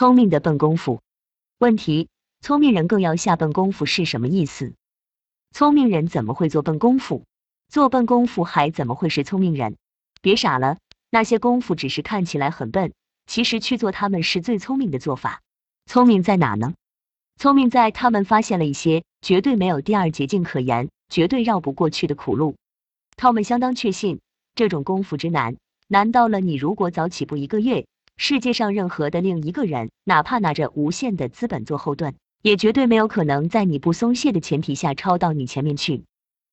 聪明的笨功夫。问题：聪明人更要下笨功夫是什么意思？聪明人怎么会做笨功夫？做笨功夫还怎么会是聪明人？别傻了，那些功夫只是看起来很笨，其实去做他们是最聪明的做法。聪明在哪呢？聪明在他们发现了一些绝对没有第二捷径可言、绝对绕不过去的苦路。他们相当确信，这种功夫之难，难到了你如果早起步一个月。世界上任何的另一个人，哪怕拿着无限的资本做后盾，也绝对没有可能在你不松懈的前提下超到你前面去，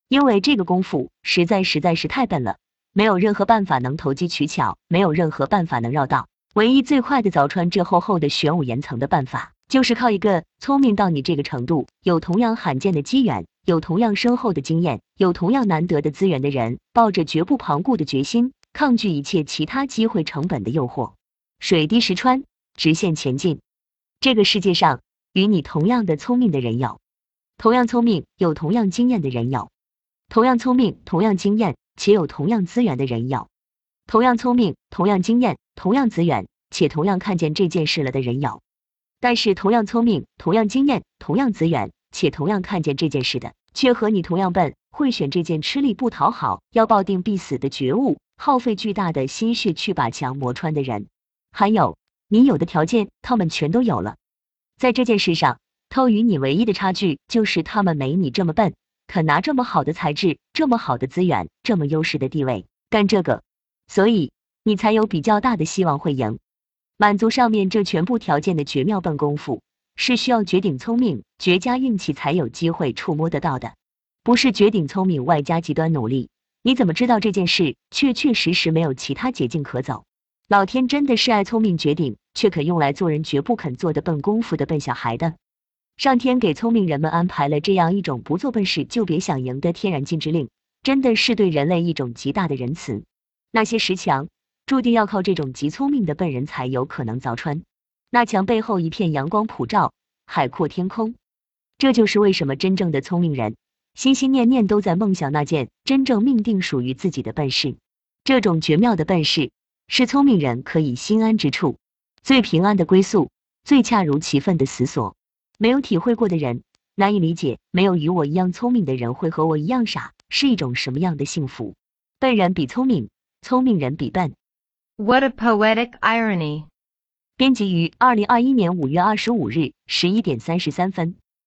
因为这个功夫实在实在是太笨了，没有任何办法能投机取巧，没有任何办法能绕道。唯一最快的凿穿这厚厚的玄武岩层的办法，就是靠一个聪明到你这个程度，有同样罕见的机缘，有同样深厚的经验，有同样难得的资源的人，抱着绝不旁顾的决心，抗拒一切其他机会成本的诱惑。水滴石穿，直线前进。这个世界上与你同样的聪明的人有，同样聪明有同样经验的人有，同样聪明同样经验且有同样资源的人有，同样聪明同样经验同样资源且同样看见这件事了的人有。但是同样聪明同样经验同样资源且同样看见这件事的，却和你同样笨，会选这件吃力不讨好要抱定必死的觉悟，耗费巨大的心血去把墙磨穿的人。还有，你有的条件，他们全都有了。在这件事上，他与你唯一的差距就是他们没你这么笨，肯拿这么好的材质、这么好的资源、这么优势的地位干这个，所以你才有比较大的希望会赢。满足上面这全部条件的绝妙笨功夫，是需要绝顶聪明、绝佳运气才有机会触摸得到的，不是绝顶聪明外加极端努力，你怎么知道这件事确确实实没有其他捷径可走？老天真的是爱聪明绝顶，却可用来做人绝不肯做的笨功夫的笨小孩的。上天给聪明人们安排了这样一种不做笨事就别想赢的天然禁止令，真的是对人类一种极大的仁慈。那些石墙注定要靠这种极聪明的笨人才有可能凿穿。那墙背后一片阳光普照，海阔天空。这就是为什么真正的聪明人心心念念都在梦想那件真正命定属于自己的笨事。这种绝妙的笨事。是聪明人可以心安之处，最平安的归宿，最恰如其分的死所。没有体会过的人难以理解，没有与我一样聪明的人会和我一样傻，是一种什么样的幸福？笨人比聪明，聪明人比笨。What a poetic irony！编辑于二零二一年五月二十五日十一点三十三分。